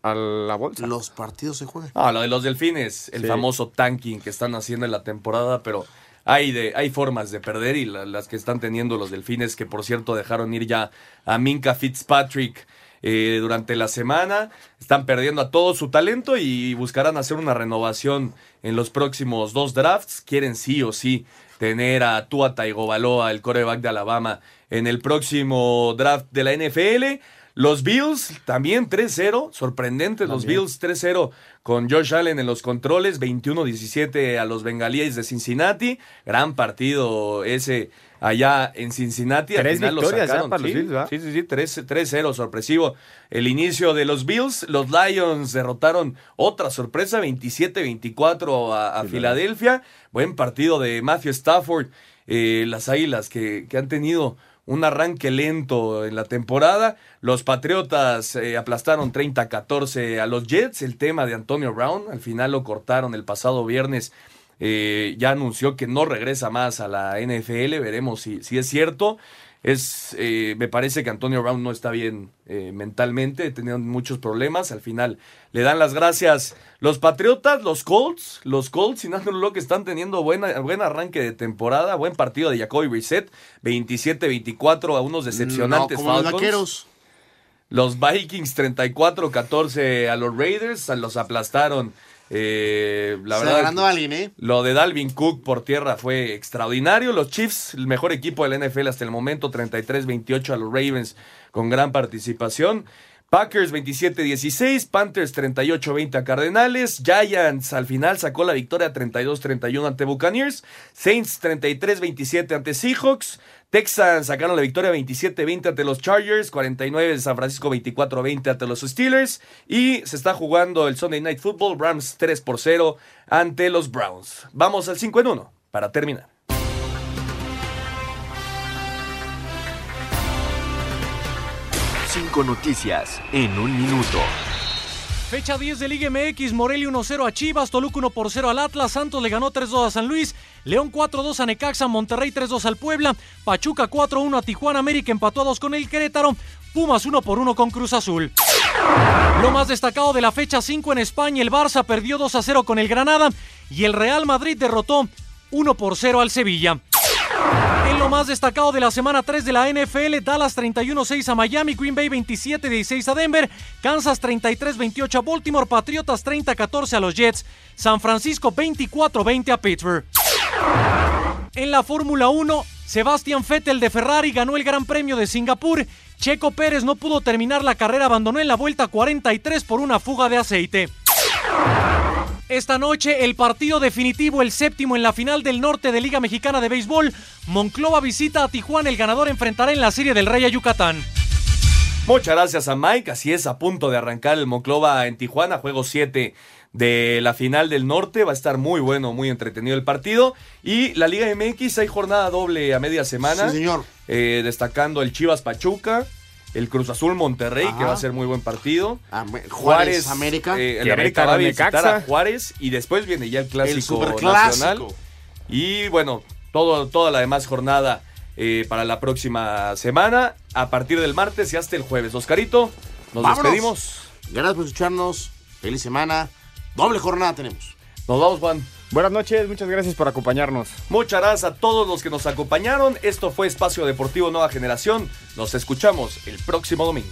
a la bolsa. Los partidos se juegan. Ah, lo de los delfines, el Sí. famoso tanking que están haciendo en la temporada, pero hay, de, hay formas de perder y la- las que están teniendo los delfines, que por cierto dejaron ir ya a Minka Fitzpatrick eh, durante la semana, están perdiendo a todo su talento y buscarán hacer una renovación en los próximos dos drafts. Quieren sí o sí tener a Tua Tagovailoa, el coreback de Alabama, en el próximo draft de la NFL. Los Bills también 3-0, sorprendentes los. Bills 3-0 con Josh Allen en los controles, 21-17 a los Bengalíes de Cincinnati, gran partido ese allá en Cincinnati. Al Tres final lo victorias ya sacaron, para los sí, Bills, ¿verdad? Sí, sí, sí, 3 3-0, sorpresivo. El inicio de los Bills, los Lions derrotaron otra sorpresa, 27-24 a, a Filadelfia. Buen partido de Matthew Stafford. Eh, las Águilas que, que han tenido un arranque lento en la temporada. Los Patriotas eh, aplastaron 30-14 a los Jets. El tema de Antonio Brown, al final lo cortaron el pasado viernes. Eh, ya anunció que no regresa más a la NFL. Veremos si, si es cierto. Es, eh, me parece que Antonio Brown no está bien eh, mentalmente, teniendo muchos problemas. Al final le dan las gracias los Patriotas, los Colts, los Colts, sin lo que están teniendo buena, buen arranque de temporada, buen partido de Jacoby Brissett, 27-24 a unos decepcionantes No, como los Falcons. vaqueros. Los Vikings 34-14 a los Raiders, los aplastaron. Eh, la verdad, alguien, ¿eh? lo de Dalvin Cook por tierra fue extraordinario. Los Chiefs, el mejor equipo de la NFL hasta el momento, 33-28 a los Ravens con gran participación. Packers 27-16, Panthers 38-20 a Cardenales, Giants al final sacó la victoria 32-31 ante Buccaneers, Saints 33-27 ante Seahawks, Texans sacaron la victoria 27-20 ante los Chargers, 49 de San Francisco 24-20 ante los Steelers y se está jugando el Sunday Night Football, Rams 3 por 0 ante los Browns. Vamos al 5 en 1 para terminar. Cinco noticias en un minuto. Fecha 10 de Liga MX, Morelia 1-0 a Chivas, Toluca 1 por 0 al Atlas, Santos le ganó 3-2 a San Luis, León 4-2 a Necaxa, Monterrey 3-2 al Puebla, Pachuca 4-1 a Tijuana, América empató a 2 con el Querétaro, Pumas 1 por 1 con Cruz Azul. Lo más destacado de la fecha 5 en España, el Barça perdió 2 a 0 con el Granada y el Real Madrid derrotó 1 por 0 al Sevilla. En lo más destacado de la semana 3 de la NFL, Dallas 31-6 a Miami, Green Bay 27-16 a Denver, Kansas 33-28 a Baltimore, Patriotas 30-14 a los Jets, San Francisco 24-20 a Pittsburgh. En la Fórmula 1, Sebastian Vettel de Ferrari ganó el Gran Premio de Singapur. Checo Pérez no pudo terminar la carrera, abandonó en la vuelta 43 por una fuga de aceite. Esta noche el partido definitivo, el séptimo en la final del norte de Liga Mexicana de Béisbol. Monclova visita a Tijuana, el ganador enfrentará en la serie del Rey a Yucatán. Muchas gracias a Mike. Así es, a punto de arrancar el Monclova en Tijuana, juego 7 de la final del norte. Va a estar muy bueno, muy entretenido el partido. Y la Liga MX hay jornada doble a media semana. Sí, señor. Eh, destacando el Chivas Pachuca, el Cruz Azul Monterrey, que va a ser muy buen partido. Juárez, América. eh, el América va a visitar a Juárez y después viene ya el clásico superclásico. nacional. Y bueno, todo, toda la demás jornada eh, para la próxima semana, a partir del martes y hasta el jueves. Oscarito, nos Vámonos. despedimos. Gracias por escucharnos. Feliz semana. Doble jornada tenemos. Nos vamos, Juan. Buenas noches, muchas gracias por acompañarnos. Muchas gracias a todos los que nos acompañaron. Esto fue Espacio Deportivo Nueva Generación. Nos escuchamos el próximo domingo.